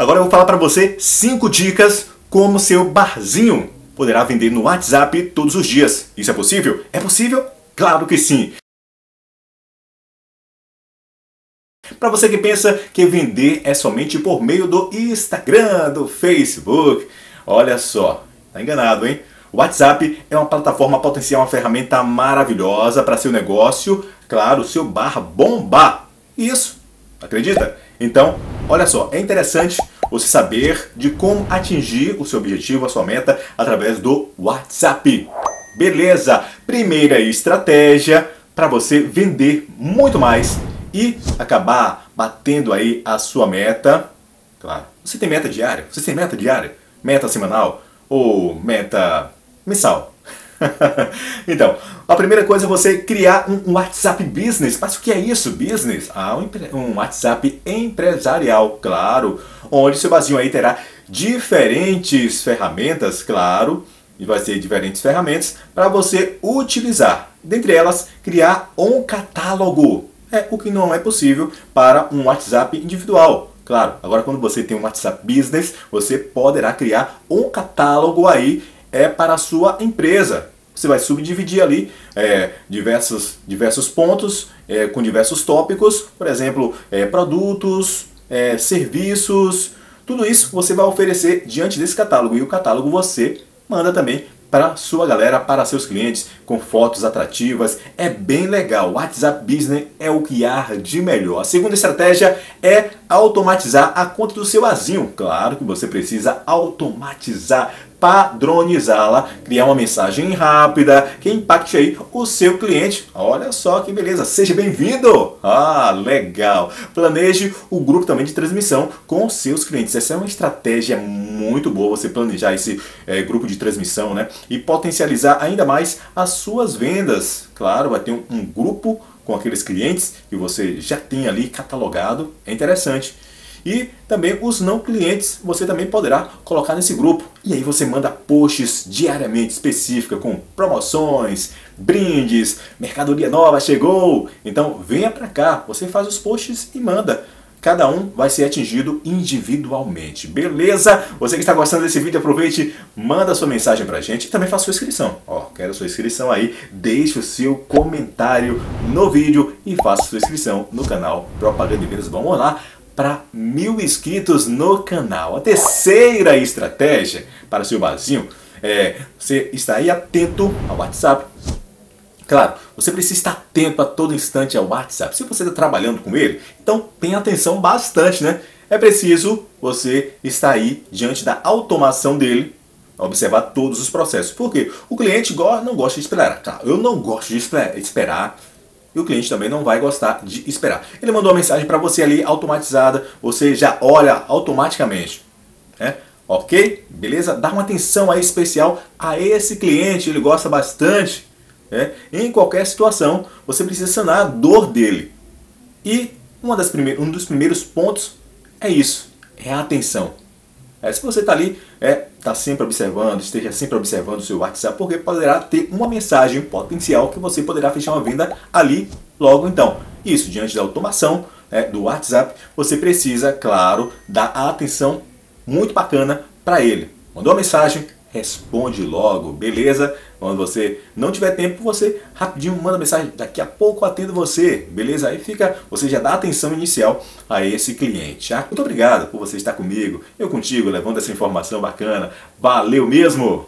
Agora eu vou falar para você cinco dicas como seu barzinho poderá vender no WhatsApp todos os dias. Isso é possível? É possível? Claro que sim. Para você que pensa que vender é somente por meio do Instagram, do Facebook, olha só, tá enganado, hein? O WhatsApp é uma plataforma potencial, uma ferramenta maravilhosa para seu negócio, claro, seu bar bombar. Isso, acredita? Então, olha só, é interessante você saber de como atingir o seu objetivo, a sua meta através do WhatsApp. Beleza? Primeira estratégia para você vender muito mais e acabar batendo aí a sua meta. Claro, você tem meta diária? Você tem meta diária? Meta semanal? Ou meta mensal? então, a primeira coisa é você criar um WhatsApp Business. Mas o que é isso, business? Ah, um, WhatsApp empresarial, claro, onde seu vazio aí terá diferentes ferramentas, claro, e vai ser diferentes ferramentas para você utilizar. Dentre elas, criar um catálogo. É o que não é possível para um WhatsApp individual. Claro, agora quando você tem um WhatsApp Business, você poderá criar um catálogo aí é para a sua empresa. Você vai subdividir ali é, diversos, diversos pontos é, com diversos tópicos, por exemplo, é, produtos, é, serviços, tudo isso você vai oferecer diante desse catálogo e o catálogo você manda também para sua galera, para seus clientes, com fotos atrativas. É bem legal. O WhatsApp Business é o que há de melhor. A segunda estratégia é automatizar a conta do seu azinho. Claro que você precisa automatizar padronizá-la, criar uma mensagem rápida que impacte aí o seu cliente. Olha só que beleza, seja bem-vindo! Ah, legal! Planeje o grupo também de transmissão com seus clientes. Essa é uma estratégia muito boa, você planejar esse é, grupo de transmissão, né? E potencializar ainda mais as suas vendas. Claro, vai ter um, um grupo com aqueles clientes que você já tem ali catalogado. É interessante. E também os não clientes você também poderá colocar nesse grupo. E aí você manda posts diariamente específica com promoções, brindes, mercadoria nova chegou. Então venha para cá, você faz os posts e manda. Cada um vai ser atingido individualmente. Beleza? Você que está gostando desse vídeo, aproveite, manda sua mensagem pra gente e também faça sua inscrição. Ó, quero sua inscrição aí, deixe o seu comentário no vídeo e faça sua inscrição no canal Propaganda de Vendas. Vamos lá para mil inscritos no canal. A terceira estratégia para seu barzinho é você estar aí atento ao WhatsApp. Claro, você precisa estar atento a todo instante ao WhatsApp. Se você está trabalhando com ele, então tenha atenção bastante, né? É preciso você estar aí diante da automação dele, observar todos os processos. Por quê? O cliente não gosta de esperar. Claro, eu não gosto de esperar e o cliente também não vai gostar de esperar. Ele mandou uma mensagem para você ali automatizada, você já olha automaticamente. Né? Ok? Beleza? Dá uma atenção aí especial a esse cliente, ele gosta bastante. Né? Em qualquer situação, você precisa sanar a dor dele. E uma das um dos primeiros pontos é isso, é a atenção. É, se você está ali, é, está sempre observando, esteja sempre observando o seu WhatsApp, porque poderá ter uma mensagem potencial que você poderá fechar uma venda ali logo então. Isso, diante da automação é, do WhatsApp, você precisa, claro, dar a atenção muito bacana para ele. Mandou uma mensagem, responde logo, beleza? Quando você não tiver tempo, você rapidinho manda mensagem, daqui a pouco atendo você, beleza? Aí fica, você já dá atenção inicial a esse cliente. Ah, muito obrigado por você estar comigo, eu contigo, levando essa informação bacana. Valeu mesmo!